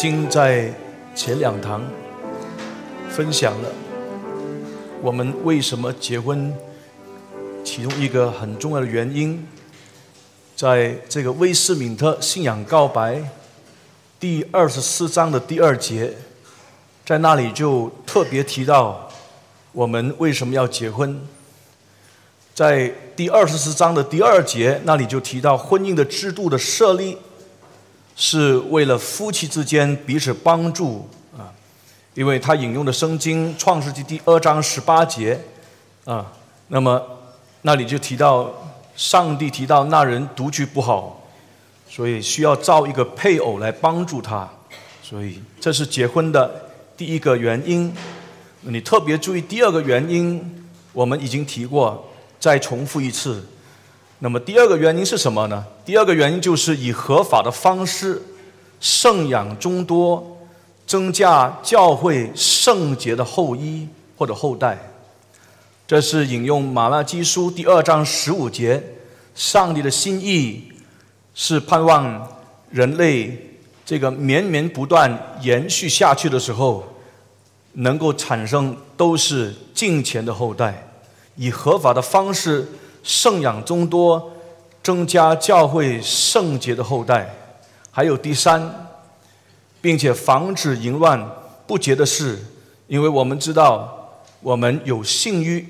经在前两堂分享了我们为什么结婚，其中一个很重要的原因，在这个威斯敏特信仰告白第二十四章的第二节，在那里就特别提到我们为什么要结婚。在第二十四章的第二节那里就提到婚姻的制度的设立。是为了夫妻之间彼此帮助啊，因为他引用的圣经创世纪第二章十八节啊，那么那里就提到上帝提到那人独居不好，所以需要造一个配偶来帮助他，所以这是结婚的第一个原因。你特别注意第二个原因，我们已经提过，再重复一次。那么第二个原因是什么呢？第二个原因就是以合法的方式圣养众多，增加教会圣洁的后裔或者后代。这是引用马拉基书第二章十五节，上帝的心意是盼望人类这个绵绵不断延续下去的时候，能够产生都是敬虔的后代，以合法的方式。圣养众多，增加教会圣洁的后代，还有第三，并且防止淫乱不洁的事，因为我们知道我们有性欲，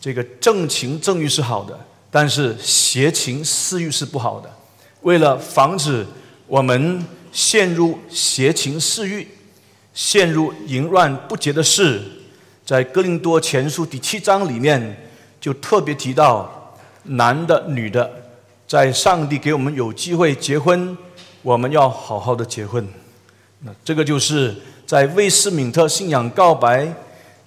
这个正情正欲是好的，但是邪情私欲是不好的。为了防止我们陷入邪情私欲，陷入淫乱不洁的事，在哥林多前书第七章里面。就特别提到男的、女的，在上帝给我们有机会结婚，我们要好好的结婚。那这个就是在威斯敏特信仰告白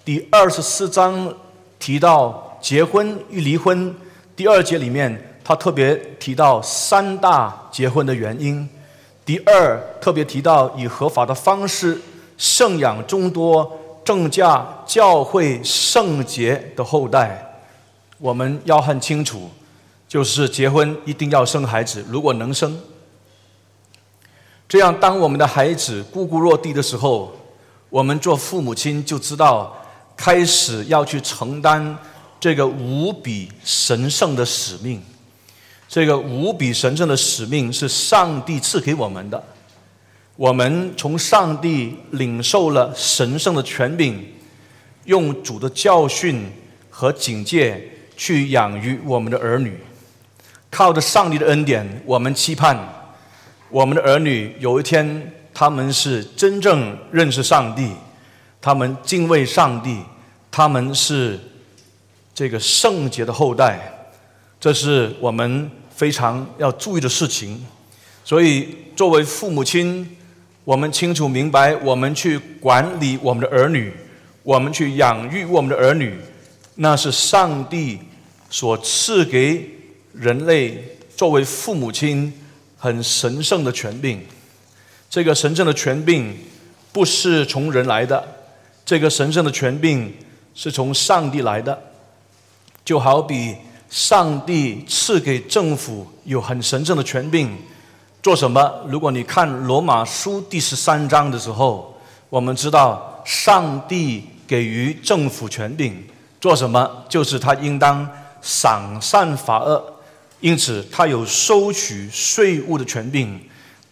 第二十四章提到结婚与离婚第二节里面，他特别提到三大结婚的原因。第二，特别提到以合法的方式圣养众多，正嫁教会圣洁的后代。我们要很清楚，就是结婚一定要生孩子，如果能生，这样当我们的孩子呱呱落地的时候，我们做父母亲就知道开始要去承担这个无比神圣的使命。这个无比神圣的使命是上帝赐给我们的，我们从上帝领受了神圣的权柄，用主的教训和警戒。去养育我们的儿女，靠着上帝的恩典，我们期盼我们的儿女有一天他们是真正认识上帝，他们敬畏上帝，他们是这个圣洁的后代，这是我们非常要注意的事情。所以，作为父母亲，我们清楚明白，我们去管理我们的儿女，我们去养育我们的儿女，那是上帝。所赐给人类作为父母亲很神圣的权柄，这个神圣的权柄不是从人来的，这个神圣的权柄是从上帝来的。就好比上帝赐给政府有很神圣的权柄，做什么？如果你看罗马书第十三章的时候，我们知道上帝给予政府权柄做什么？就是他应当。赏善罚恶，因此他有收取税务的权柄。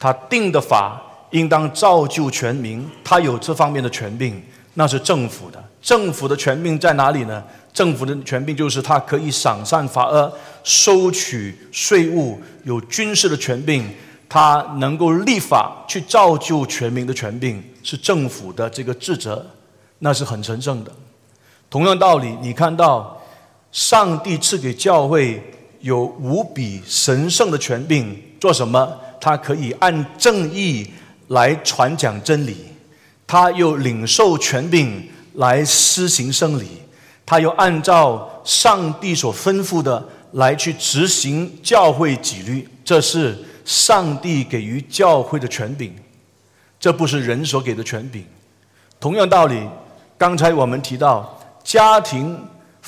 他定的法应当造就全民，他有这方面的权柄，那是政府的。政府的权柄在哪里呢？政府的权柄就是他可以赏善罚恶，收取税务，有军事的权柄，他能够立法去造就全民的权柄，是政府的这个职责，那是很神圣的。同样道理，你看到。上帝赐给教会有无比神圣的权柄，做什么？他可以按正义来传讲真理，他又领受权柄来施行圣礼，他又按照上帝所吩咐的来去执行教会纪律。这是上帝给予教会的权柄，这不是人所给的权柄。同样道理，刚才我们提到家庭。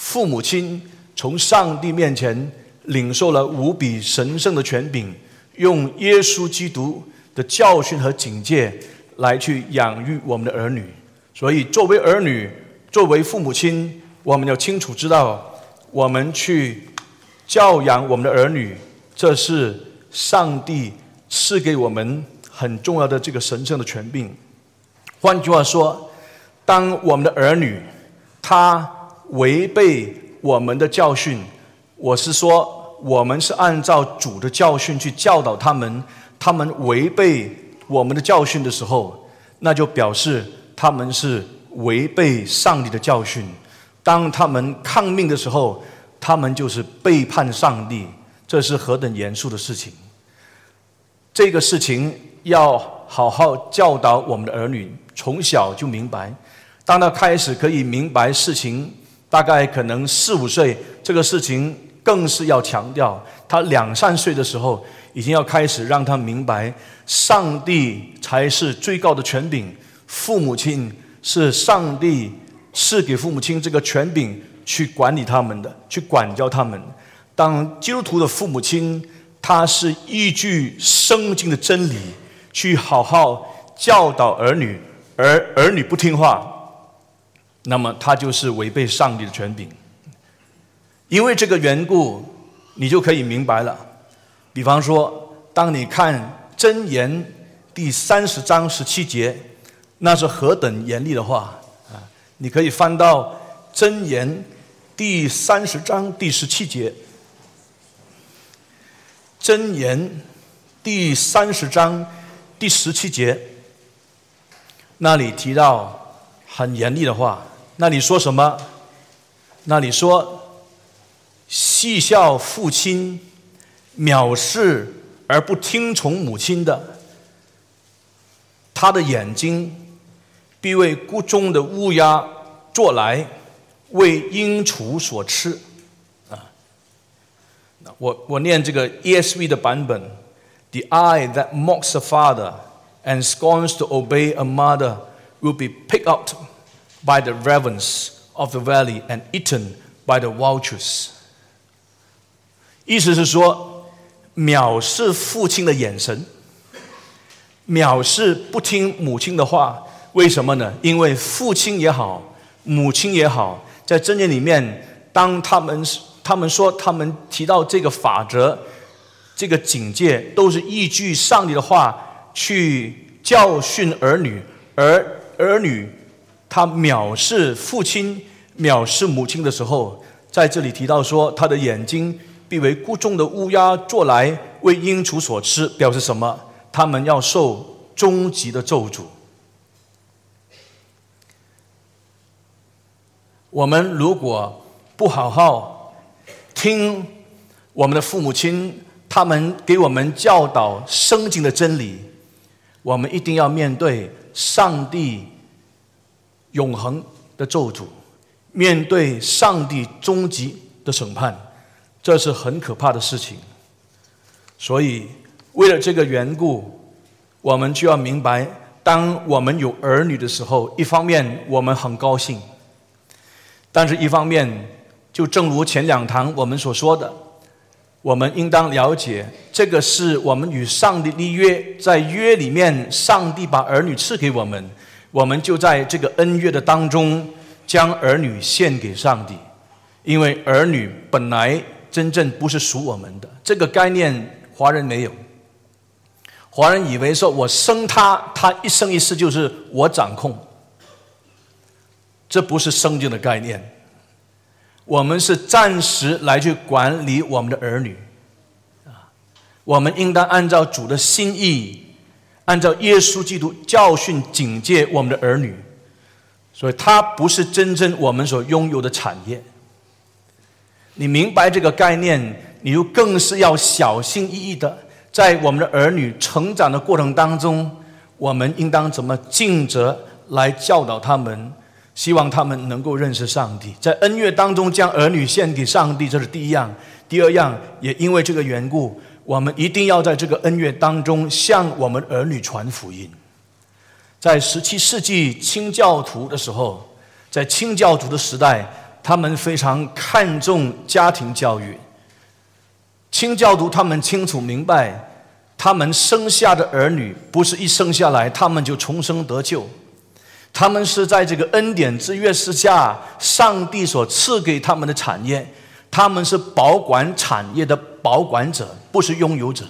父母亲从上帝面前领受了无比神圣的权柄，用耶稣基督的教训和警戒来去养育我们的儿女。所以，作为儿女，作为父母亲，我们要清楚知道，我们去教养我们的儿女，这是上帝赐给我们很重要的这个神圣的权柄。换句话说，当我们的儿女他违背我们的教训，我是说，我们是按照主的教训去教导他们，他们违背我们的教训的时候，那就表示。他们是违背上帝的教训，当他们抗命的时候，他们就是背叛上帝，这是何等严肃的事情！这个事情要好好教导我们的儿女，从小就明白。当他开始可以明白事情，大概可能四五岁，这个事情更是要强调。他两三岁的时候，已经要开始让他明白，上帝才是最高的权柄。父母亲是上帝赐给父母亲这个权柄去管理他们的，去管教他们。当基督徒的父母亲，他是依据圣经的真理去好好教导儿女，而儿女不听话，那么他就是违背上帝的权柄。因为这个缘故，你就可以明白了。比方说，当你看箴言第三十章十七节。那是何等严厉的话啊！你可以翻到箴言第三十章第十七节，箴言第三十章第十七节，那里提到很严厉的话。那你说什么？那你说戏笑父亲，藐视而不听从母亲的，他的眼睛。必为谷中的乌鸦捉来，为鹰雏所吃。啊，我我念这个 ESV 的版本：The eye that mocks a father and scorns to obey a mother will be picked up by the ravens of the valley and eaten by the vultures。意思是说，藐视父亲的眼神，藐视不听母亲的话。为什么呢？因为父亲也好，母亲也好，在箴言里面，当他们他们说他们提到这个法则、这个警戒，都是依据上帝的话去教训儿女，而儿女他藐视父亲、藐视母亲的时候，在这里提到说，他的眼睛必为谷中的乌鸦做来为鹰雏所吃，表示什么？他们要受终极的咒诅。我们如果不好好听我们的父母亲，他们给我们教导圣经的真理，我们一定要面对上帝永恒的咒诅，面对上帝终极的审判，这是很可怕的事情。所以，为了这个缘故，我们就要明白，当我们有儿女的时候，一方面我们很高兴。但是，一方面，就正如前两堂我们所说的，我们应当了解，这个是我们与上帝立约，在约里面，上帝把儿女赐给我们，我们就在这个恩约的当中，将儿女献给上帝，因为儿女本来真正不是属我们的，这个概念华人没有，华人以为说我生他，他一生一世就是我掌控。这不是圣经的概念，我们是暂时来去管理我们的儿女，啊，我们应当按照主的心意，按照耶稣基督教训警戒我们的儿女，所以他不是真正我们所拥有的产业。你明白这个概念，你就更是要小心翼翼的，在我们的儿女成长的过程当中，我们应当怎么尽责来教导他们。希望他们能够认识上帝，在恩怨当中将儿女献给上帝，这是第一样。第二样，也因为这个缘故，我们一定要在这个恩怨当中向我们儿女传福音。在十七世纪清教徒的时候，在清教徒的时代，他们非常看重家庭教育。清教徒他们清楚明白，他们生下的儿女不是一生下来他们就重生得救，他们是在这个恩典之约之下，上帝所赐给他们的产业，他们是保管产业的保管者，不是拥有者。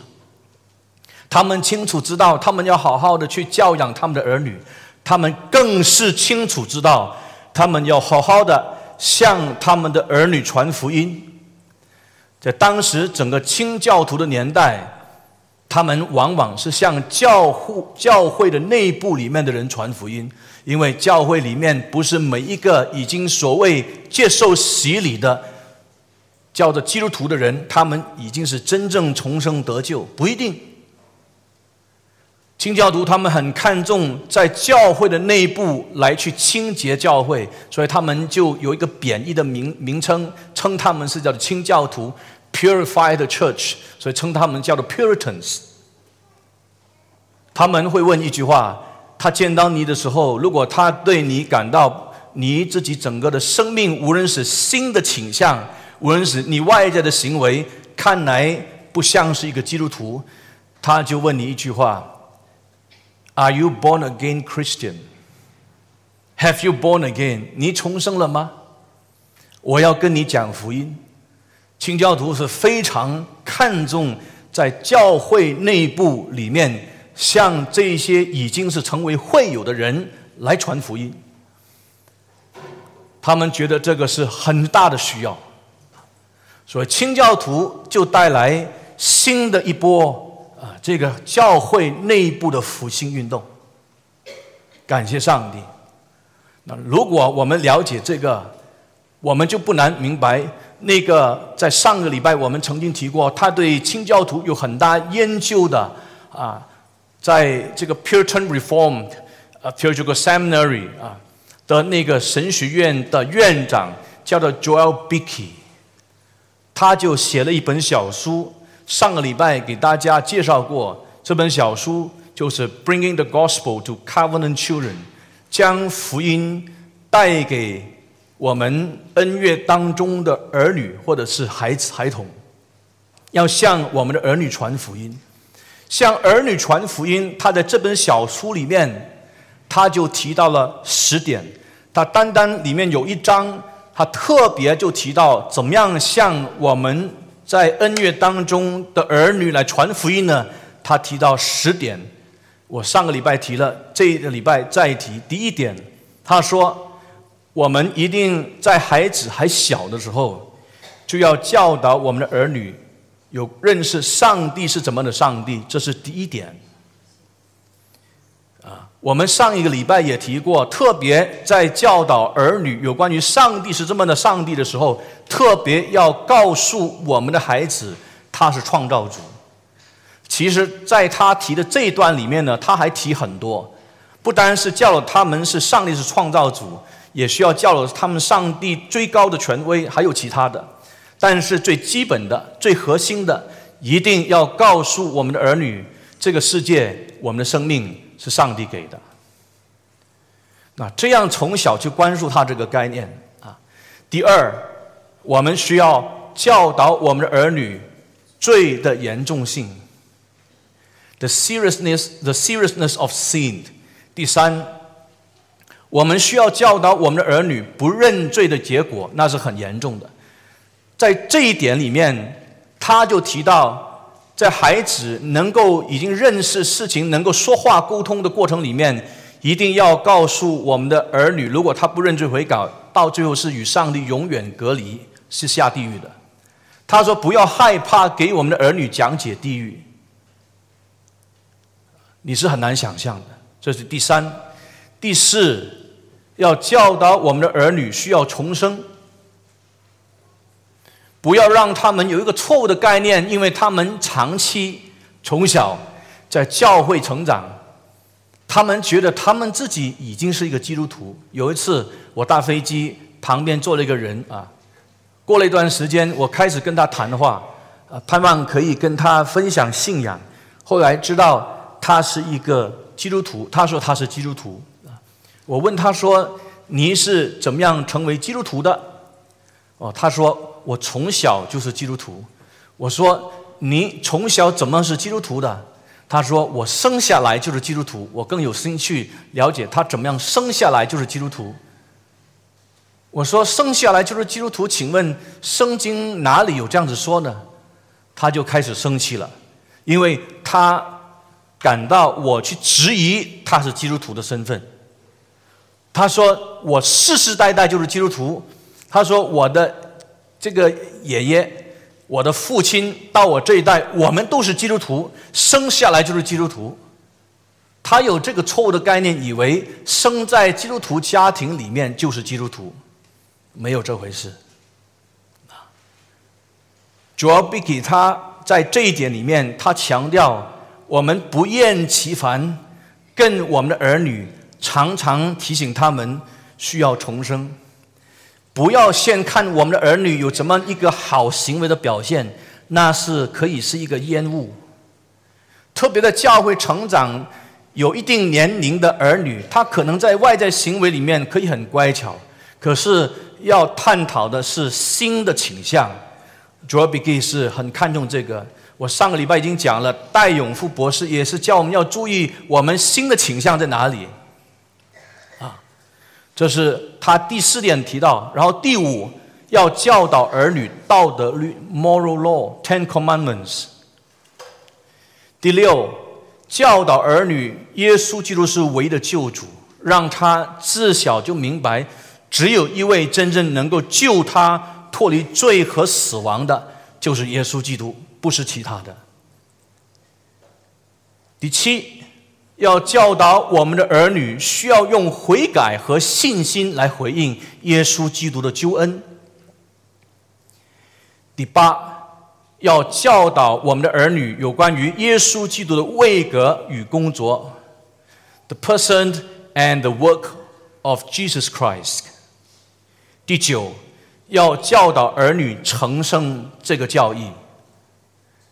他们清楚知道，他们要好好的去教养他们的儿女，他们更是清楚知道，他们要好好的向他们的儿女传福音。在当时整个清教徒的年代，他们往往是向教护教会的内部里面的人传福音，因为教会里面不是每一个已经所谓接受洗礼的叫做基督徒的人，他们已经是真正重生得救，不一定。清教徒他们很看重在教会的内部来去清洁教会，所以他们就有一个贬义的名名称，称他们是叫做清教徒 （Purified Church），所以称他们叫做 Puritans。他们会问一句话：他见到你的时候，如果他对你感到你自己整个的生命，无论是新的倾向，无论是你外在的行为，看来不像是一个基督徒，他就问你一句话。Are you born again Christian? Have you born again? 你重生了吗？我要跟你讲福音。清教徒是非常看重在教会内部里面，向这些已经是成为会友的人来传福音。他们觉得这个是很大的需要，所以清教徒就带来新的一波。啊，这个教会内部的复兴运动，感谢上帝。那如果我们了解这个，我们就不难明白，那个在上个礼拜我们曾经提过，他对清教徒有很大研究的啊，在这个 Puritan Reformed 啊 Theological Seminary 啊的那个神学院的院长叫做 Joel Bickey，他就写了一本小书。上个礼拜给大家介绍过这本小书，就是《Bringing the Gospel to Covenant Children》，将福音带给我们恩怨当中的儿女或者是孩子孩童，要向我们的儿女传福音，向儿女传福音。他在这本小书里面，他就提到了十点。他单单里面有一章，他特别就提到怎么样向我们。在恩怨当中的儿女来传福音呢？他提到十点，我上个礼拜提了，这个礼拜再提。第一点，他说，我们一定在孩子还小的时候，就要教导我们的儿女有认识上帝是怎么的上帝，这是第一点。我们上一个礼拜也提过，特别在教导儿女有关于上帝是这么的上帝的时候，特别要告诉我们的孩子，他是创造主。其实，在他提的这一段里面呢，他还提很多，不单是教导他们是上帝是创造主，也需要教导他们上帝最高的权威，还有其他的。但是最基本的、最核心的，一定要告诉我们的儿女，这个世界，我们的生命。是上帝给的，那这样从小去关注他这个概念啊。第二，我们需要教导我们的儿女罪的严重性，the seriousness，the seriousness of sin。第三，我们需要教导我们的儿女不认罪的结果，那是很严重的。在这一点里面，他就提到。在孩子能够已经认识事情、能够说话沟通的过程里面，一定要告诉我们的儿女，如果他不认罪悔改，到最后是与上帝永远隔离，是下地狱的。他说：“不要害怕给我们的儿女讲解地狱。”你是很难想象的。这是第三、第四，要教导我们的儿女需要重生。不要让他们有一个错误的概念，因为他们长期从小在教会成长，他们觉得他们自己已经是一个基督徒。有一次我搭飞机，旁边坐了一个人啊，过了一段时间，我开始跟他谈话，啊，盼望可以跟他分享信仰。后来知道他是一个基督徒，他说他是基督徒啊。我问他说：“你是怎么样成为基督徒的？”哦，他说。我从小就是基督徒。我说：“你从小怎么是基督徒的？”他说：“我生下来就是基督徒，我更有兴趣了解他怎么样生下来就是基督徒。”我说：“生下来就是基督徒，请问圣经哪里有这样子说呢？”他就开始生气了，因为他感到我去质疑他是基督徒的身份。他说：“我世世代代就是基督徒。”他说：“我的这个爷爷，我的父亲到我这一代，我们都是基督徒，生下来就是基督徒。”他有这个错误的概念，以为生在基督徒家庭里面就是基督徒，没有这回事。主要比给他在这一点里面，他强调我们不厌其烦跟我们的儿女。常常提醒他们需要重生，不要先看我们的儿女有怎么一个好行为的表现，那是可以是一个烟雾。特别的教会成长有一定年龄的儿女，他可能在外在行为里面可以很乖巧，可是要探讨的是新的倾向。主要 Big 是很看重这个。我上个礼拜已经讲了，戴永富博士也是叫我们要注意我们新的倾向在哪里。这是他第四点提到，然后第五要教导儿女道德律 （moral law, Ten Commandments）。第六，教导儿女耶稣基督是唯一的救主，让他自小就明白，只有一位真正能够救他脱离罪和死亡的，就是耶稣基督，不是其他的。第七。要教导我们的儿女，需要用悔改和信心来回应耶稣基督的救恩。第八，要教导我们的儿女有关于耶稣基督的位格与工作，the person and the work of Jesus Christ。第九，要教导儿女承生这个教义。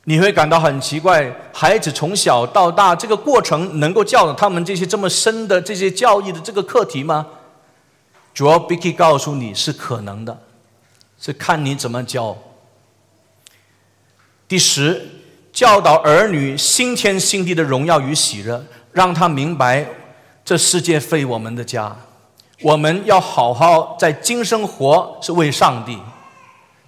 你会感到很奇怪，孩子从小到大这个过程能够教导他们这些这么深的这些教义的这个课题吗？主要 Bicky 告诉你是可能的，是看你怎么教。第十，教导儿女新天新地的荣耀与喜乐，让他明白这世界非我们的家，我们要好好在今生活是为上帝，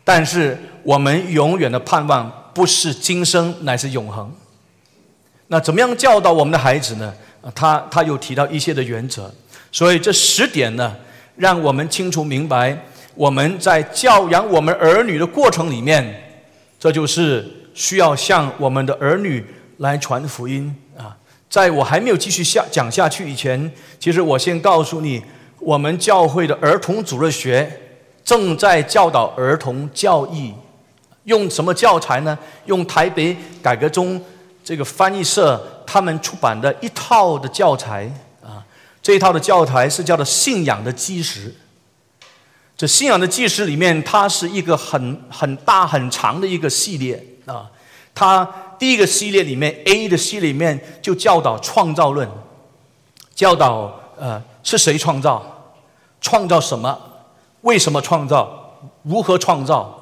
但是我们永远的盼望。不是今生，乃是永恒。那怎么样教导我们的孩子呢？他他又提到一些的原则，所以这十点呢，让我们清楚明白，我们在教养我们儿女的过程里面，这就是需要向我们的儿女来传福音啊。在我还没有继续下讲下去以前，其实我先告诉你，我们教会的儿童主日学正在教导儿童教义。用什么教材呢？用台北改革中这个翻译社他们出版的一套的教材啊，这一套的教材是叫做《信仰的基石》。这《信仰的基石》里面，它是一个很很大很长的一个系列啊。它第一个系列里面 A 的系列里面就教导创造论，教导呃是谁创造，创造什么，为什么创造，如何创造。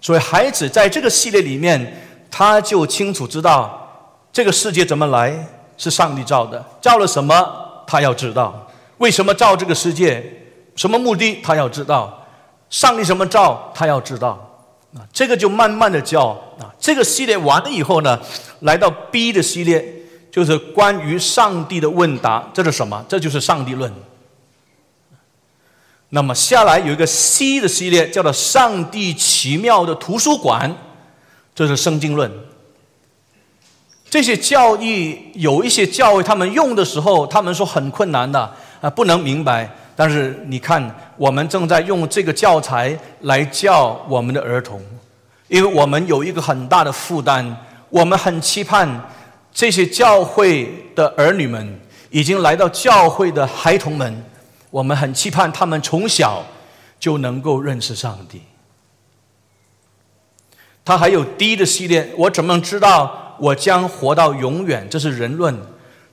所以，孩子在这个系列里面，他就清楚知道这个世界怎么来，是上帝造的，造了什么，他要知道；为什么造这个世界，什么目的，他要知道；上帝什么造，他要知道。啊，这个就慢慢的教啊。这个系列完了以后呢，来到 B 的系列，就是关于上帝的问答，这是什么？这就是上帝论。那么下来有一个 C 的系列，叫做“上帝奇妙的图书馆”，这是圣经论。这些教义有一些教义，他们用的时候，他们说很困难的啊，不能明白。但是你看，我们正在用这个教材来教我们的儿童，因为我们有一个很大的负担，我们很期盼这些教会的儿女们，已经来到教会的孩童们。我们很期盼他们从小就能够认识上帝。他还有第一的系列，我怎么能知道我将活到永远？这是人论。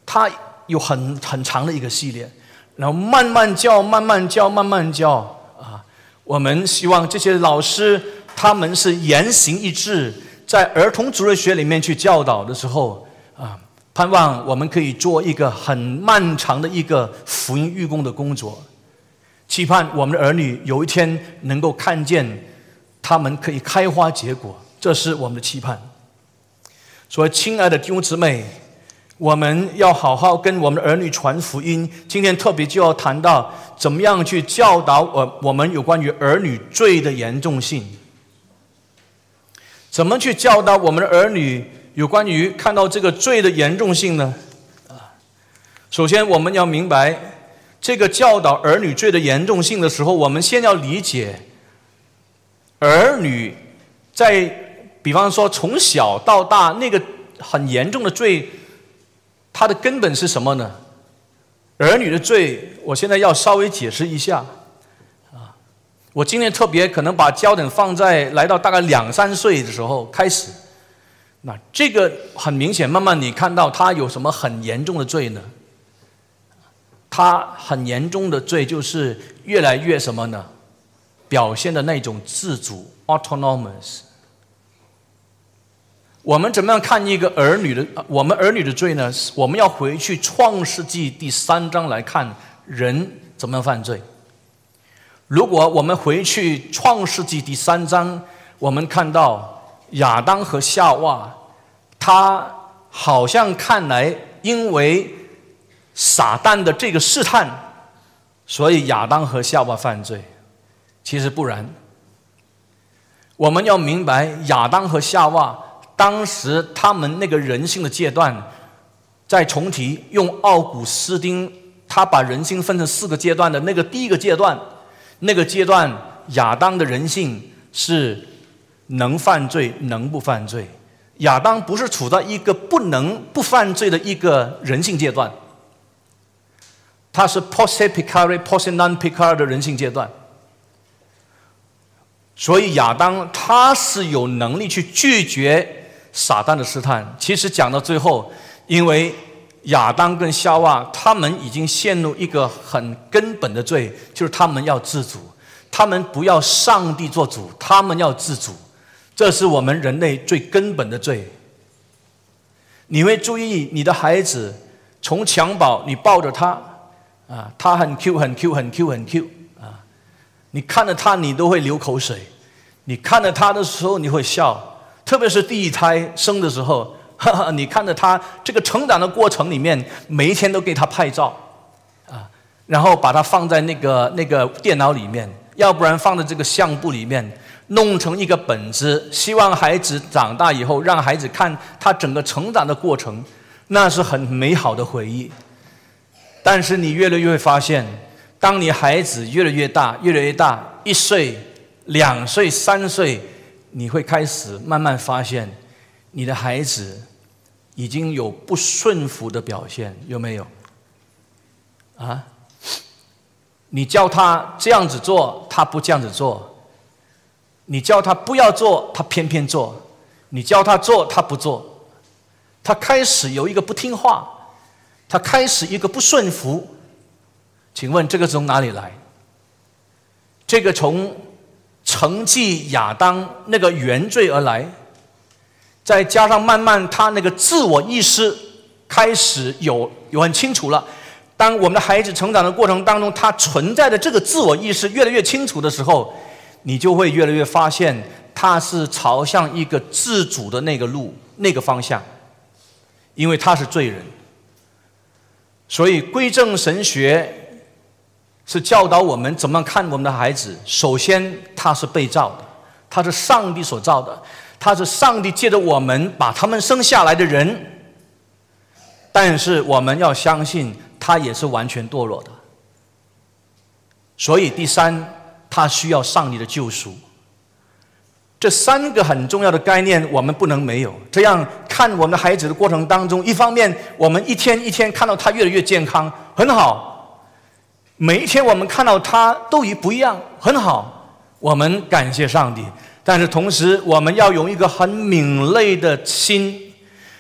他有很很长的一个系列，然后慢慢教，慢慢教，慢慢教啊。我们希望这些老师他们是言行一致，在儿童主日学里面去教导的时候啊，盼望我们可以做一个很漫长的一个福音预工的工作，期盼我们的儿女有一天能够看见他们可以开花结果，这是我们的期盼。所以，亲爱的弟兄姊妹，我们要好好跟我们的儿女传福音。今天特别就要谈到怎么样去教导我我们有关于儿女罪的严重性，怎么去教导我们的儿女。有关于看到这个罪的严重性呢？啊，首先我们要明白这个教导儿女罪的严重性的时候，我们先要理解儿女在比方说从小到大那个很严重的罪，它的根本是什么呢？儿女的罪，我现在要稍微解释一下啊。我今天特别可能把焦点放在来到大概两三岁的时候开始。那这个很明显，慢慢你看到他有什么很严重的罪呢？他很严重的罪就是越来越什么呢？表现的那种自主 （autonomous）。我们怎么样看一个儿女的？我们儿女的罪呢？我们要回去创世纪第三章来看人怎么样犯罪。如果我们回去创世纪第三章，我们看到。亚当和夏娃，他好像看来因为撒旦的这个试探，所以亚当和夏娃犯罪。其实不然。我们要明白，亚当和夏娃当时他们那个人性的阶段，在重提用奥古斯丁，他把人性分成四个阶段的那个第一个阶段，那个阶段亚当的人性是。能犯罪，能不犯罪？亚当不是处在一个不能不犯罪的一个人性阶段，他是 posse picare posse non picare 的人性阶段。所以亚当他是有能力去拒绝撒旦的试探。其实讲到最后，因为亚当跟夏娃他们已经陷入一个很根本的罪，就是他们要自主，他们不要上帝做主，他们要自主。这是我们人类最根本的罪。你会注意你的孩子从襁褓，你抱着他，啊，他很 Q 很 Q 很 Q 很 Q 啊，你看着他你都会流口水，你看着他的时候你会笑，特别是第一胎生的时候，哈哈，你看着他这个成长的过程里面，每一天都给他拍照，啊，然后把它放在那个那个电脑里面，要不然放在这个相簿里面。弄成一个本子，希望孩子长大以后，让孩子看他整个成长的过程，那是很美好的回忆。但是你越来越会发现，当你孩子越来越大，越来越大，一岁、两岁、三岁，你会开始慢慢发现，你的孩子已经有不顺服的表现，有没有？啊？你叫他这样子做，他不这样子做。你叫他不要做，他偏偏做；你叫他做，他不做。他开始有一个不听话，他开始一个不顺服。请问这个从哪里来？这个从承继亚当那个原罪而来，再加上慢慢他那个自我意识开始有有很清楚了。当我们的孩子成长的过程当中，他存在的这个自我意识越来越清楚的时候。你就会越来越发现，他是朝向一个自主的那个路、那个方向，因为他是罪人。所以归正神学是教导我们怎么看我们的孩子。首先，他是被造的，他是上帝所造的，他是上帝借着我们把他们生下来的人。但是我们要相信，他也是完全堕落的。所以第三。他需要上帝的救赎，这三个很重要的概念我们不能没有。这样看我们的孩子的过程当中，一方面我们一天一天看到他越来越健康，很好；每一天我们看到他都已不一样，很好。我们感谢上帝，但是同时我们要用一个很敏锐的心，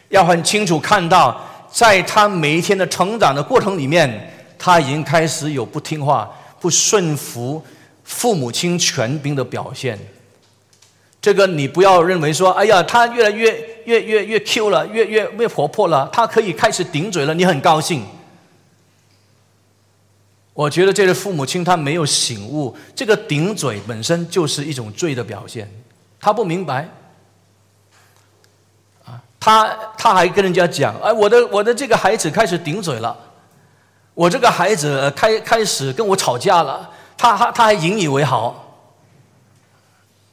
要很清楚看到，在他每一天的成长的过程里面，他已经开始有不听话、不顺服。父母亲权柄的表现，这个你不要认为说，哎呀，他越来越越越越 Q 了，越越越活泼了，他可以开始顶嘴了，你很高兴。我觉得这个父母亲他没有醒悟，这个顶嘴本身就是一种罪的表现，他不明白。啊，他他还跟人家讲，哎，我的我的这个孩子开始顶嘴了，我这个孩子开开始跟我吵架了，他他他还引以为豪，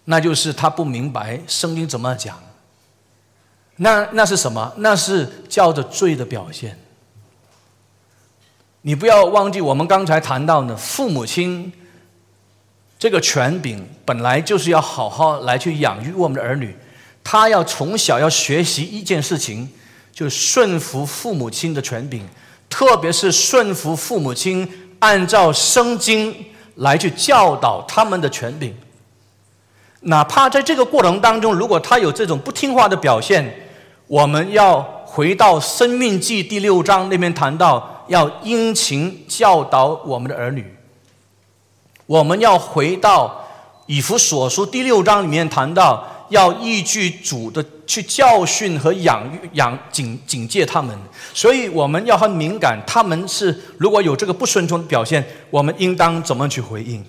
那就是他不明白圣经怎么讲，那那是什么？那是叫做罪的表现。你不要忘记，我们刚才谈到呢，父母亲这个权柄本来就是要好好来去养育我们的儿女，他要从小要学习一件事情，就顺服父母亲的权柄，特别是顺服父母亲按照圣经来去教导他们的权柄。哪怕在这个过程当中，如果他有这种不听话的表现，我们要回到《生命记》第六章那边谈到。要殷勤教导我们的儿女。我们要回到以弗所书第六章里面谈到，要依据主的去教训和养育、养警警戒他们。所以我们要很敏感，他们是如果有这个不顺从的表现，我们应当怎么去回应？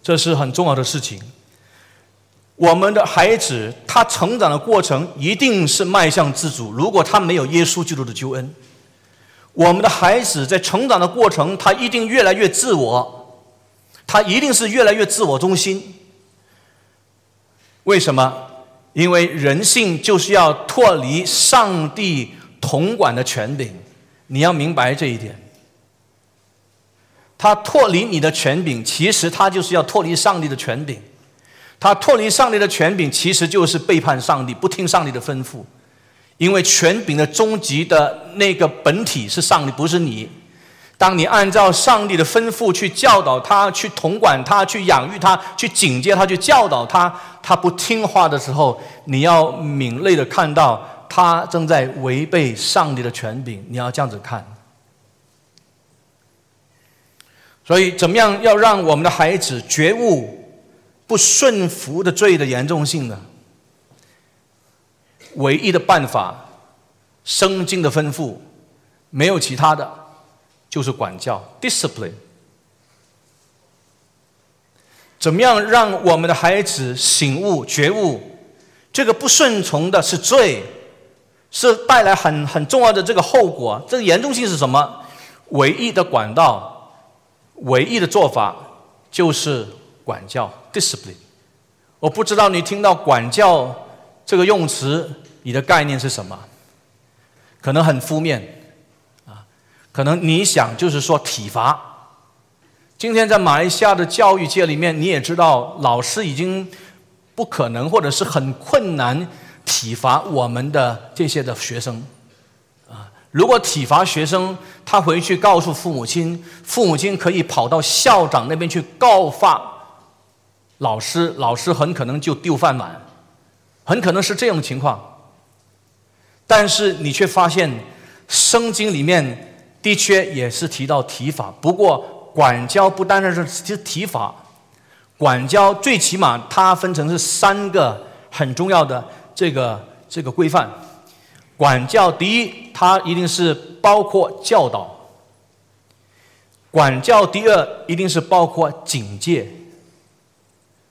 这是很重要的事情。我们的孩子他成长的过程一定是迈向自主，如果他没有耶稣基督的救恩。我们的孩子在成长的过程，他一定越来越自我，他一定是越来越自我中心。为什么？因为人性就是要脱离上帝统管的权柄，你要明白这一点。他脱离你的权柄，其实他就是要脱离上帝的权柄。他脱离上帝的权柄，其实就是背叛上帝，不听上帝的吩咐。因为权柄的终极的那个本体是上帝，不是你。当你按照上帝的吩咐去教导他、去统管他、去养育他、去警戒他、去教导他，他不听话的时候，你要敏锐的看到他正在违背上帝的权柄。你要这样子看。所以，怎么样要让我们的孩子觉悟不顺服的罪的严重性呢？唯一的办法，圣经的吩咐，没有其他的，就是管教 （discipline）。怎么样让我们的孩子醒悟、觉悟？这个不顺从的是罪，是带来很很重要的这个后果。这个严重性是什么？唯一的管道，唯一的做法就是管教 （discipline）。我不知道你听到管教这个用词。你的概念是什么？可能很负面，可能你想就是说体罚。今天在马来西亚的教育界里面，你也知道，老师已经不可能或者是很困难体罚我们的这些的学生啊。如果体罚学生，他回去告诉父母亲，父母亲可以跑到校长那边去告发老师，老师很可能就丢饭碗，很可能是这种情况。但是你却发现，圣经里面的确也是提到提法，不过管教不单单是提提法，管教最起码它分成是三个很重要的这个这个规范。管教第一，它一定是包括教导；管教第二，一定是包括警戒；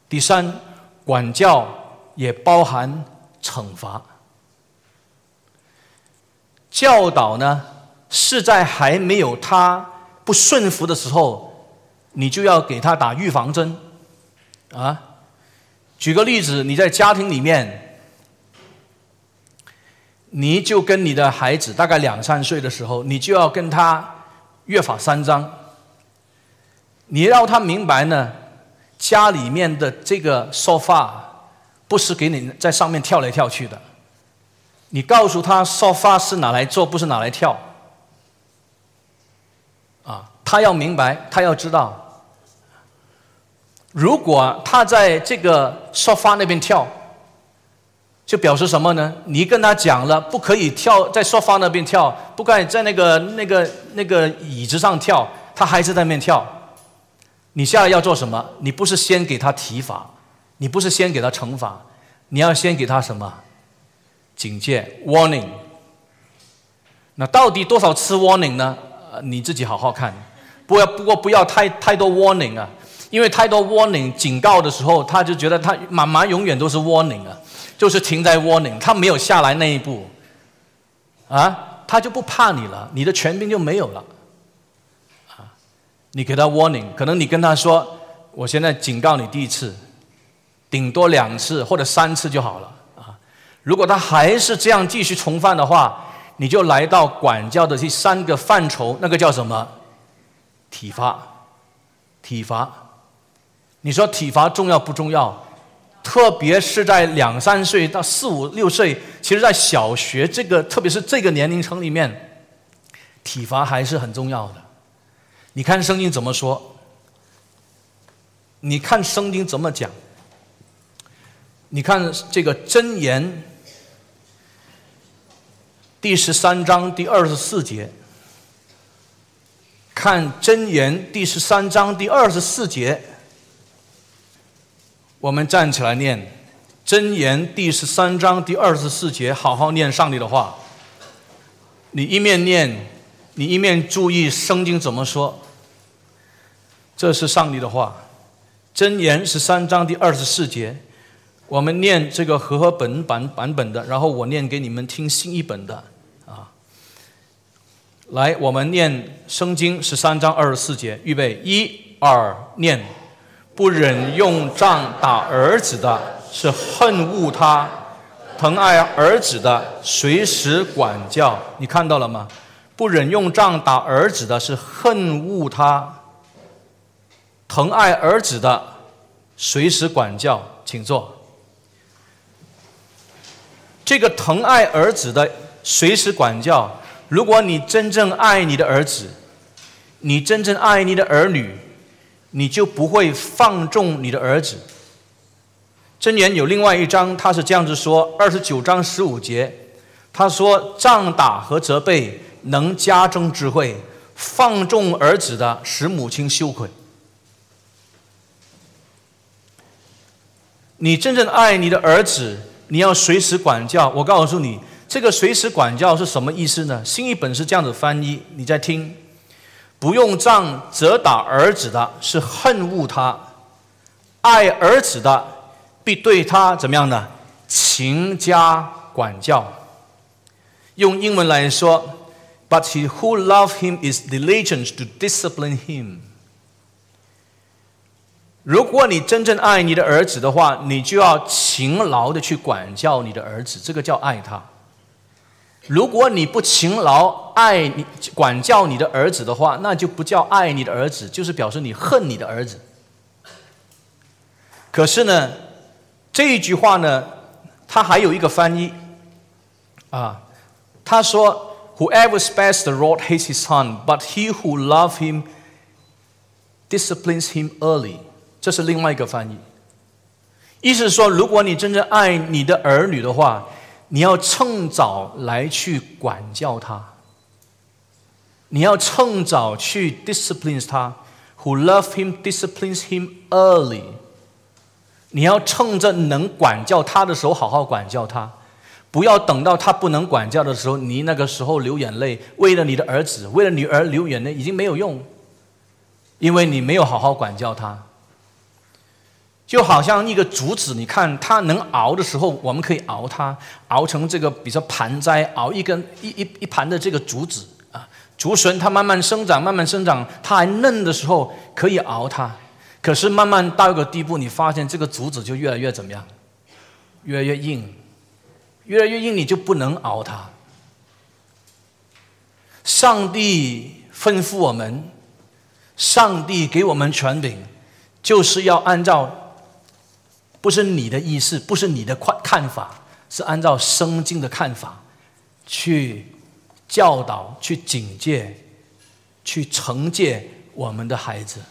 第三，管教也包含惩罚。教导呢，是在还没有他不顺服的时候，你就要给他打预防针，啊，举个例子，你在家庭里面，你就跟你的孩子大概两三岁的时候，你就要跟他约法三章，你让他明白呢，家里面的这个沙发不是给你在上面跳来跳去的。你告诉他，沙发是拿来坐，不是拿来跳。他要明白，他要知道，如果他在这个沙发那边跳，就表示什么呢？你跟他讲了，不可以跳在沙发那边跳，不可以在那个那个那个椅子上跳，他还是在那边跳。你下来要做什么？你不是先给他提法，你不是先给他惩罚。你要先给他什么？警戒 （warning）。那到底多少次 warning 呢？你自己好好看。不要，不过不要太太多 warning 啊，因为太多 warning 警告的时候，他就觉得他妈妈永远都是 warning 啊，就是停在 warning，他没有下来那一步，啊，他就不怕你了，你的权柄就没有了。啊，你给他 warning，可能你跟他说，我现在警告你第一次，顶多两次或者三次就好了啊。如果他还是这样继续重犯的话，你就来到管教的第三个范畴，那个叫什么？体罚，体罚，你说体罚重要不重要？特别是在两三岁到四五六岁，其实，在小学这个，特别是这个年龄层里面，体罚还是很重要的。你看圣经怎么说？你看圣经怎么讲？你看这个箴言第十三章第二十四节。看真言第十三章第二十四节，我们站起来念真言第十三章第二十四节，好好念上帝的话。你一面念，你一面注意圣经怎么说。这是上帝的话，真言十三章第二十四节，我们念这个和合本版版本的，然后我念给你们听新一本的。来，我们念《圣经》十三章二十四节，预备，一、二，念。不忍用杖打儿子的，是恨恶他；疼爱儿子的，随时管教。你看到了吗？不忍用杖打儿子的，是恨恶他；疼爱儿子的，随时管教。请坐。这个疼爱儿子的，随时管教。如果你真正爱你的儿子，你真正爱你的儿女，你就不会放纵你的儿子。箴言有另外一章，他是这样子说：二十九章十五节，他说：“仗打和责备能加增智慧，放纵儿子的使母亲羞愧。”你真正爱你的儿子，你要随时管教。我告诉你。这个随时管教是什么意思呢？新译本是这样子翻译，你在听，不用杖责打儿子的是恨恶他，爱儿子的必对他怎么样呢？勤加管教。用英文来说，But he who love him is diligent to discipline him。如果你真正爱你的儿子的话，你就要勤劳的去管教你的儿子，这个叫爱他。如果你不勤劳爱你管教你的儿子的话，那就不叫爱你的儿子，就是表示你恨你的儿子。可是呢，这一句话呢，他还有一个翻译啊，他说：“Whoever spares the rod hates his son, but he who loves him disciplines him early。”这是另外一个翻译，意思是说，如果你真正爱你的儿女的话。你要趁早来去管教他，你要趁早去 disciplines 他。Who love him disciplines him early。你要趁着能管教他的时候好好管教他，不要等到他不能管教的时候，你那个时候流眼泪，为了你的儿子，为了女儿流眼泪已经没有用，因为你没有好好管教他。就好像一个竹子，你看它能熬的时候，我们可以熬它，熬成这个，比如说盘栽，熬一根一一一盘的这个竹子啊，竹笋它慢慢生长，慢慢生长，它还嫩的时候可以熬它。可是慢慢到一个地步，你发现这个竹子就越来越怎么样？越来越硬，越来越硬，你就不能熬它。上帝吩咐我们，上帝给我们权柄，就是要按照。不是你的意思，不是你的看看法，是按照圣经的看法去教导、去警戒、去惩戒我们的孩子。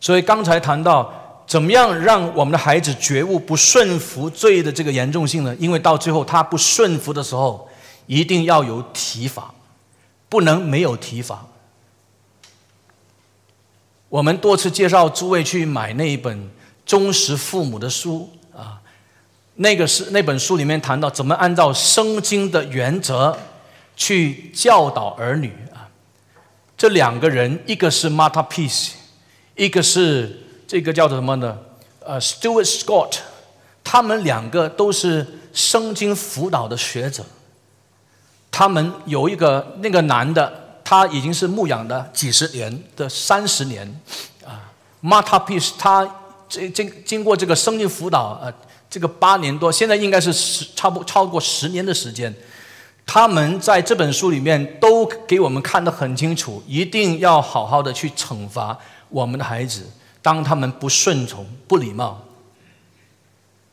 所以刚才谈到怎么样让我们的孩子觉悟不顺服罪的这个严重性呢？因为到最后他不顺服的时候，一定要有提法，不能没有提法。我们多次介绍诸位去买那一本。忠实父母的书啊，那个是那本书里面谈到怎么按照圣经的原则去教导儿女啊。这两个人，一个是 Marta Peace，一个是这个叫做什么呢？呃，Stuart Scott，他们两个都是圣经辅导的学者。他们有一个那个男的，他已经是牧养的几十年的三十年啊。Marta Peace，他这经经过这个生命辅导呃。这个八年多，现在应该是十，差不超过十年的时间。他们在这本书里面都给我们看得很清楚，一定要好好的去惩罚我们的孩子，当他们不顺从、不礼貌。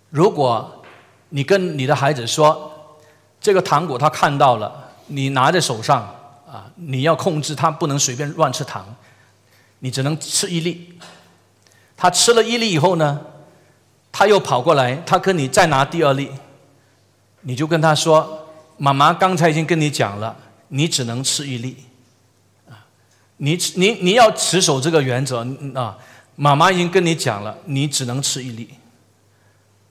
如果你跟你的孩子说，这个糖果他看到了，你拿在手上啊，你要控制他不能随便乱吃糖，你只能吃一粒。他吃了一粒以后呢？他又跑过来，他跟你再拿第二粒，你就跟他说：“妈妈刚才已经跟你讲了，你只能吃一粒，啊，你你你要持守这个原则啊。妈妈已经跟你讲了，你只能吃一粒。”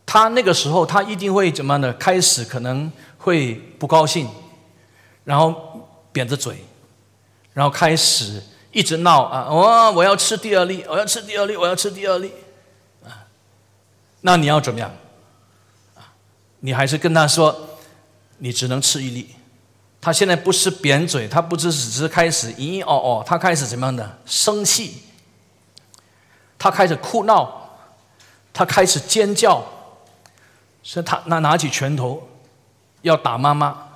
他那个时候他一定会怎么呢？开始可能会不高兴，然后扁着嘴，然后开始一直闹啊！我我要吃第二粒，我要吃第二粒，我要吃第二粒。啊那你要怎么样？啊，你还是跟他说，你只能吃一粒。他现在不是扁嘴，他不只只是开始咦哦哦，他开始怎么样的生气，他开始哭闹，他开始尖叫，所以他拿拿起拳头要打妈妈。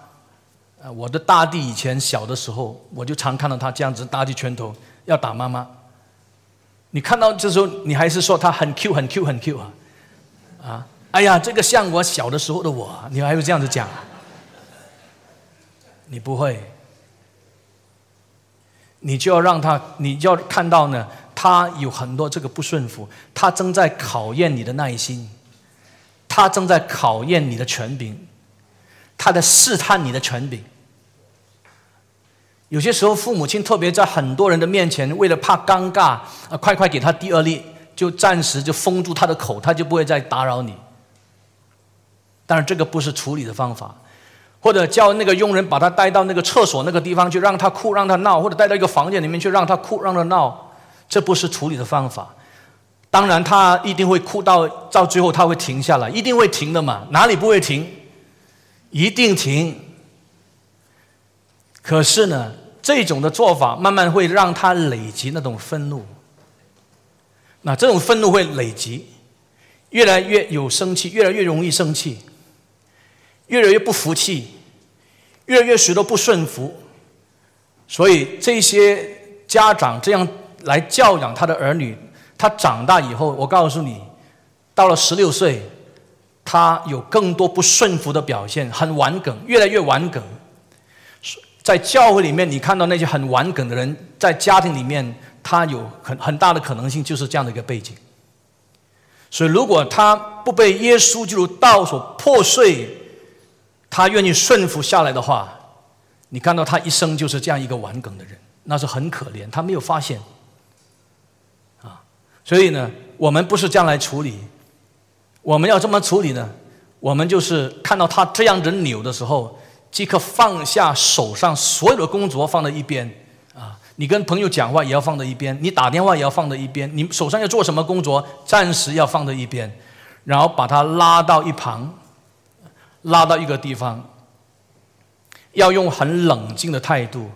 啊，我的大弟以前小的时候，我就常看到他这样子搭起拳头要打妈妈。你看到这时候，你还是说他很 Q 很 Q 很 Q 啊？啊，哎呀，这个像我小的时候的我，你还会这样子讲？你不会，你就要让他，你要看到呢，他有很多这个不顺服，他正在考验你的耐心，他正在考验你的权柄，他在试探你的权柄。有些时候，父母亲特别在很多人的面前，为了怕尴尬，啊，快快给他第二粒。就暂时就封住他的口，他就不会再打扰你。但是这个不是处理的方法，或者叫那个佣人把他带到那个厕所那个地方去，让他哭，让他闹，或者带到一个房间里面去，让他哭，让他闹，这不是处理的方法。当然，他一定会哭到到最后，他会停下来，一定会停的嘛，哪里不会停？一定停。可是呢，这种的做法慢慢会让他累积那种愤怒。那这种愤怒会累积，越来越有生气，越来越容易生气，越来越不服气，越来越许多不顺服。所以这些家长这样来教养他的儿女，他长大以后，我告诉你，到了十六岁，他有更多不顺服的表现，很顽梗，越来越顽梗。在教会里面，你看到那些很顽梗的人，在家庭里面。他有很很大的可能性，就是这样的一个背景。所以，如果他不被耶稣基督道所破碎，他愿意顺服下来的话，你看到他一生就是这样一个顽梗的人，那是很可怜。他没有发现啊，所以呢，我们不是这样来处理。我们要这么处理呢？我们就是看到他这样人扭的时候，即刻放下手上所有的工作，放在一边。啊你跟朋友讲话也要放在一边，你打电话也要放在一边，你手上要做什么工作，暂时要放在一边，然后把他拉到一旁，拉到一个地方，要用很冷静的态度。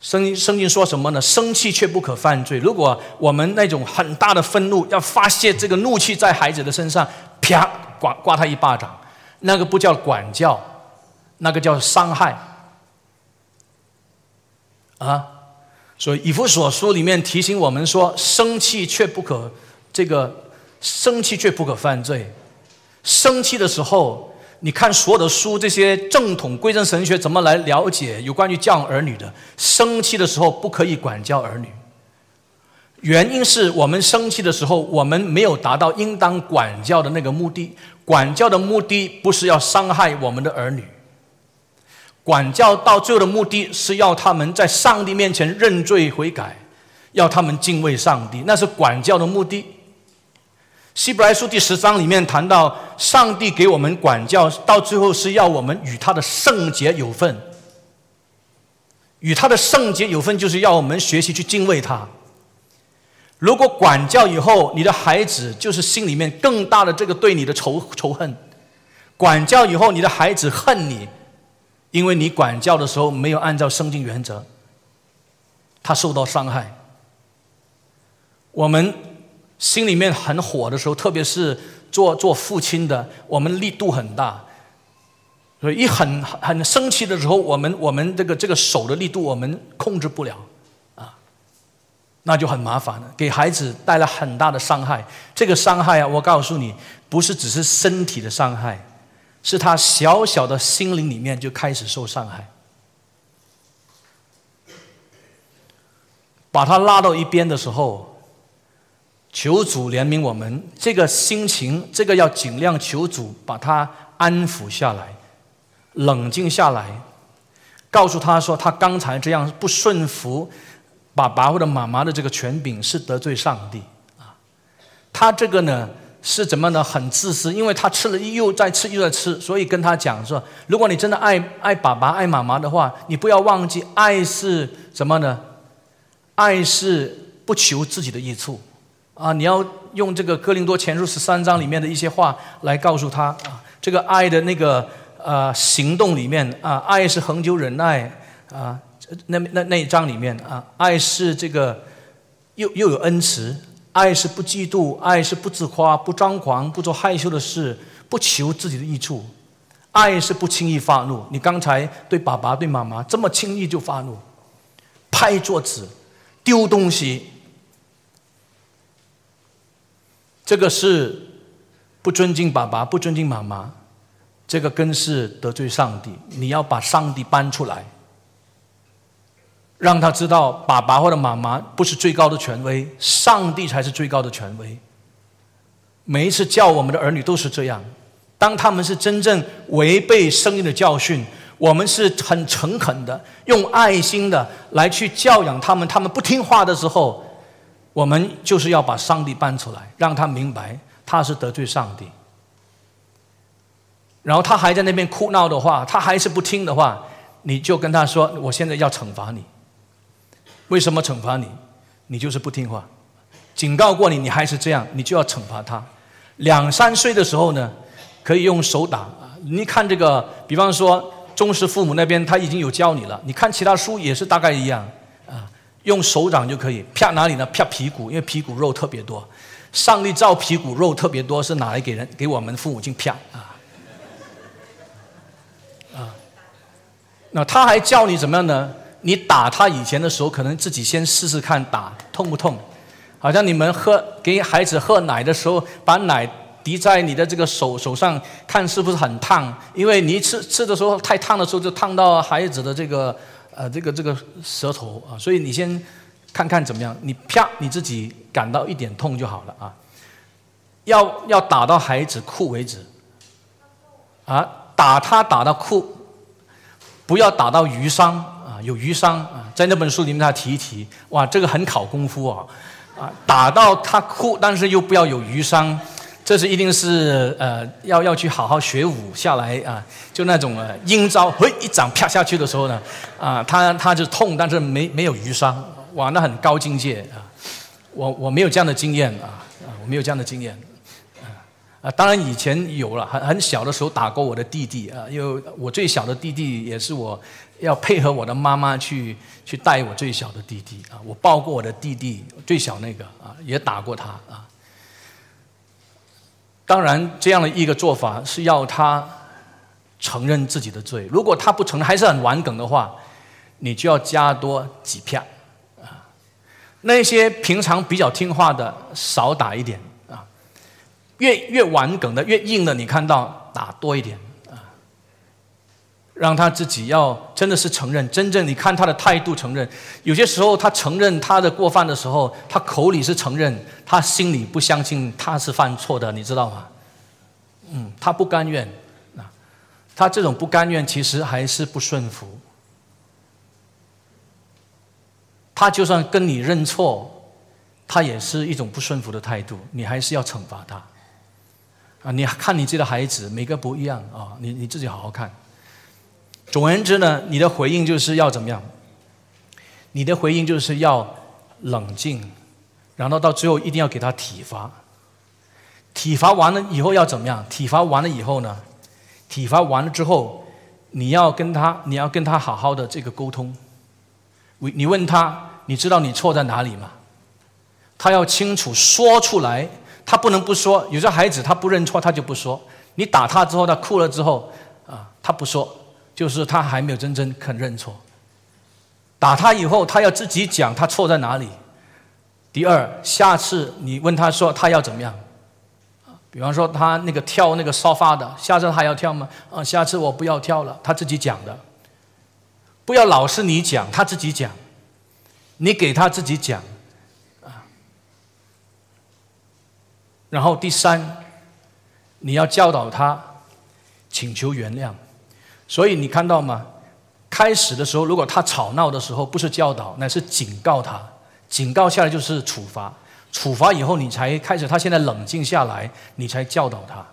生生经说什么呢？生气却不可犯罪。如果我们那种很大的愤怒要发泄这个怒气在孩子的身上，啪，刮刮他一巴掌，那个不叫管教，那个叫伤害。啊，所以以弗所书里面提醒我们说，生气却不可这个生气却不可犯罪。生气的时候，你看所有的书，这些正统归正神学怎么来了解有关于教儿女的？生气的时候不可以管教儿女，原因是我们生气的时候，我们没有达到应当管教的那个目的。管教的目的不是要伤害我们的儿女。管教到最后的目的是要他们在上帝面前认罪悔改，要他们敬畏上帝，那是管教的目的。希伯来书第十章里面谈到，上帝给我们管教，到最后是要我们与他的圣洁有份。与他的圣洁有份，就是要我们学习去敬畏他。如果管教以后，你的孩子就是心里面更大的这个对你的仇仇恨；管教以后，你的孩子恨你，因为你管教的时候没有按照圣经原则，他受到伤害。我们心里面很火的时候，特别是做做父亲的，我们力度很大。所以一很很生气的时候，我们我们这个这个手的力度我们控制不了，啊，那就很麻烦了，给孩子带来很大的伤害。这个伤害啊，我告诉你，不是只是身体的伤害，是他小小的心灵里面就开始受伤害。把他拉到一边的时候，求主怜悯我们这个心情，这个要尽量求主把他安抚下来。冷静下来，告诉他说：“他刚才这样不顺服爸爸或者妈妈的这个权柄，是得罪上帝啊。他这个呢是怎么呢？很自私，因为他吃了又在吃又在吃，所以跟他讲说：如果你真的爱爱爸爸爱妈妈的话，你不要忘记，爱是什么呢？爱是不求自己的益处啊！你要用这个哥林多前书十三章里面的一些话来告诉他啊，这个爱的那个。”呃，行动里面啊，爱是恒久忍耐啊，那那那一章里面啊，爱是这个又又有恩慈，爱是不嫉妒，爱是不自夸，不张狂，不做害羞的事，不求自己的益处，爱是不轻易发怒。你刚才对爸爸对妈妈这么轻易就发怒，拍桌子，丢东西，这个是不尊敬爸爸，不尊敬妈妈。这个更是得罪上帝，你要把上帝搬出来，让他知道爸爸或者妈妈不是最高的权威，上帝才是最高的权威。每一次叫我们的儿女都是这样，当他们是真正违背生命的教训，我们是很诚恳的，用爱心的来去教养他们，他们不听话的时候，我们就是要把上帝搬出来，让他明白他是得罪上帝。然后他还在那边哭闹的话，他还是不听的话，你就跟他说：“我现在要惩罚你。为什么惩罚你？你就是不听话，警告过你，你还是这样，你就要惩罚他。两三岁的时候呢，可以用手打。你看这个，比方说忠实父母那边他已经有教你了。你看其他书也是大概一样啊，用手掌就可以啪哪里呢？啪皮骨，因为皮骨肉特别多。上帝造皮骨肉特别多，是拿来给人给我们父母亲啪啊啊。”那他还教你怎么样呢？你打他以前的时候，可能自己先试试看打痛不痛。好像你们喝给孩子喝奶的时候，把奶滴在你的这个手手上，看是不是很烫？因为你吃吃的时候太烫的时候，就烫到孩子的这个呃这个这个舌头啊。所以你先看看怎么样，你啪你自己感到一点痛就好了啊。要要打到孩子哭为止啊，打他打到哭。不要打到余伤有余伤啊，在那本书里面他提一提，哇，这个很考功夫啊，啊，打到他哭，但是又不要有余伤，这是一定是呃，要要去好好学武下来啊，就那种呃阴招，嘿，一掌啪下去的时候呢，啊，他他就痛，但是没没有余伤，哇，那很高境界啊，我我没有这样的经验啊，啊，我没有这样的经验。啊，当然以前有了，很很小的时候打过我的弟弟啊，因为我最小的弟弟也是我要配合我的妈妈去去带我最小的弟弟啊，我抱过我的弟弟最小那个啊，也打过他啊。当然这样的一个做法是要他承认自己的罪，如果他不承认还是很顽梗的话，你就要加多几片啊。那些平常比较听话的少打一点。越越顽梗的越硬的，你看到打多一点啊，让他自己要真的是承认，真正你看他的态度承认。有些时候他承认他的过犯的时候，他口里是承认，他心里不相信他是犯错的，你知道吗？嗯，他不甘愿啊，他这种不甘愿其实还是不顺服。他就算跟你认错，他也是一种不顺服的态度，你还是要惩罚他。啊，你看你自己的孩子，每个不一样啊，你你自己好好看。总而言之呢，你的回应就是要怎么样？你的回应就是要冷静，然后到最后一定要给他体罚。体罚完了以后要怎么样？体罚完了以后呢？体罚完了之后，你要跟他，你要跟他好好的这个沟通。你你问他，你知道你错在哪里吗？他要清楚说出来，他不能不说。有些孩子他不认错，他就不说。你打他之后，他哭了之后，啊，他不说，就是他还没有真正肯认错。打他以后，他要自己讲他错在哪里。第二，下次你问他说他要怎么样？比方说他那个跳那个沙发的，下次还要跳吗？啊，下次我不要跳了，他自己讲的。不要老是你讲，他自己讲，你给他自己讲，然后第三，你要教导他请求原谅。所以你看到吗？开始的时候，如果他吵闹的时候，不是教导，乃是警告他。警告下来就是处罚。处罚以后，你才开始。他现在冷静下来，你才教导他。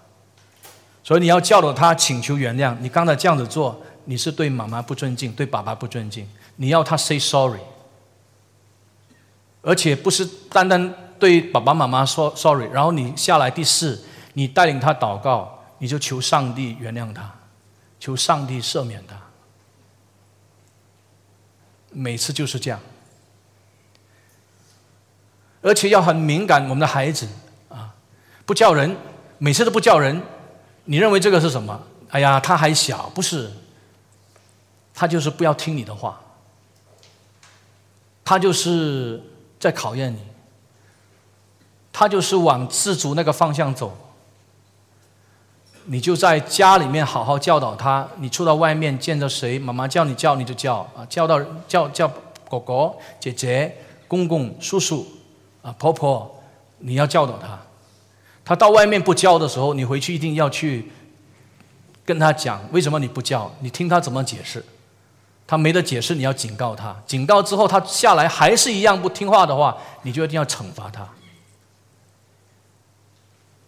所以你要教导他请求原谅。你刚才这样子做，你是对妈妈不尊敬，对爸爸不尊敬。你要他 say sorry，而且不是单单对爸爸妈妈说 sorry。然后你下来第四，你带领他祷告，你就求上帝原谅他，求上帝赦免他。每次就是这样。而且要很敏感，我们的孩子啊，不叫人，每次都不叫人。你认为这个是什么？哎呀，他还小，不是？他就是不要听你的话，他就是在考验你，他就是往自主那个方向走。你就在家里面好好教导他，你出到外面见着谁，妈妈叫你叫你就叫啊，叫到叫叫哥哥、姐姐、公公、叔叔。啊，婆婆，你要教导他。他到外面不教的时候，你回去一定要去跟他讲，为什么你不教？你听他怎么解释。他没得解释，你要警告他。警告之后，他下来还是一样不听话的话，你就一定要惩罚他。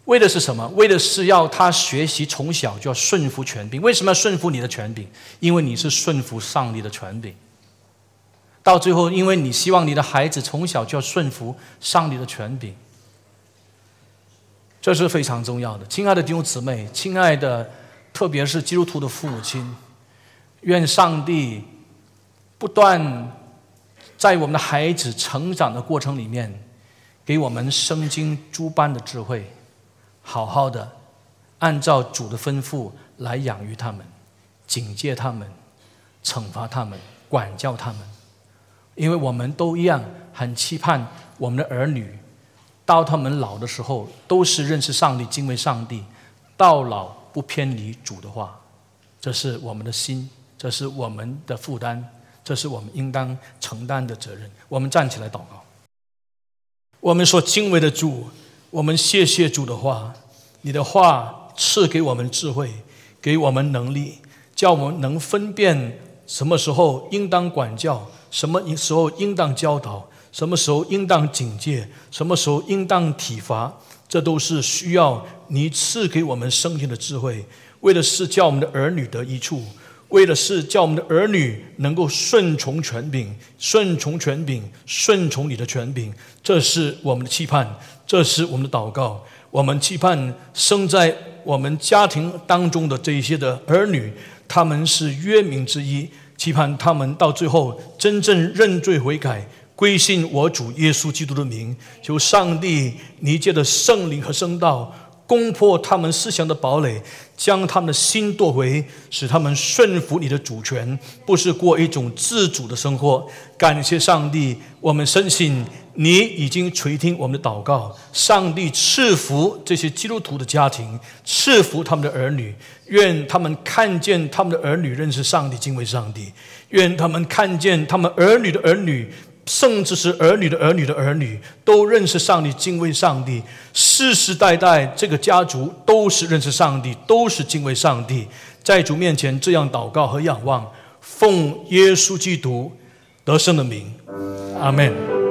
为的是什么？为的是要他学习从小就要顺服权柄。为什么要顺服你的权柄？因为你是顺服上帝的权柄。到最后，因为你希望你的孩子从小就要顺服上帝的权柄，这是非常重要的。亲爱的弟兄姊妹，亲爱的，特别是基督徒的父母亲，愿上帝不断在我们的孩子成长的过程里面，给我们生经诸般的智慧，好好的按照主的吩咐来养育他们，警戒他们，惩罚他们，管教他们。因为我们都一样，很期盼我们的儿女，到他们老的时候，都是认识上帝、敬畏上帝，到老不偏离主的话，这是我们的心，这是我们的负担，这是我们应当承担的责任。我们站起来祷告。我们所敬畏的主，我们谢谢主的话，你的话赐给我们智慧，给我们能力，叫我们能分辨什么时候应当管教。什么时候应当教导？什么时候应当警戒？什么时候应当体罚？这都是需要你赐给我们生命的智慧，为的是叫我们的儿女得益处，为的是叫我们的儿女能够顺从权柄，顺从权柄，顺从你的权柄。这是我们的期盼，这是我们的祷告。我们期盼生在我们家庭当中的这一些的儿女，他们是约民之一。期盼他们到最后真正认罪悔改，归信我主耶稣基督的名。求上帝，你借的圣灵和圣道，攻破他们思想的堡垒，将他们的心夺回，使他们顺服你的主权，不是过一种自主的生活。感谢上帝，我们深信你已经垂听我们的祷告。上帝赐福这些基督徒的家庭，赐福他们的儿女。愿他们看见他们的儿女认识上帝、敬畏上帝；愿他们看见他们儿女的儿女，甚至是儿女的儿女的儿女，都认识上帝、敬畏上帝。世世代代这个家族都是认识上帝，都是敬畏上帝。在主面前这样祷告和仰望，奉耶稣基督得胜的名，阿门。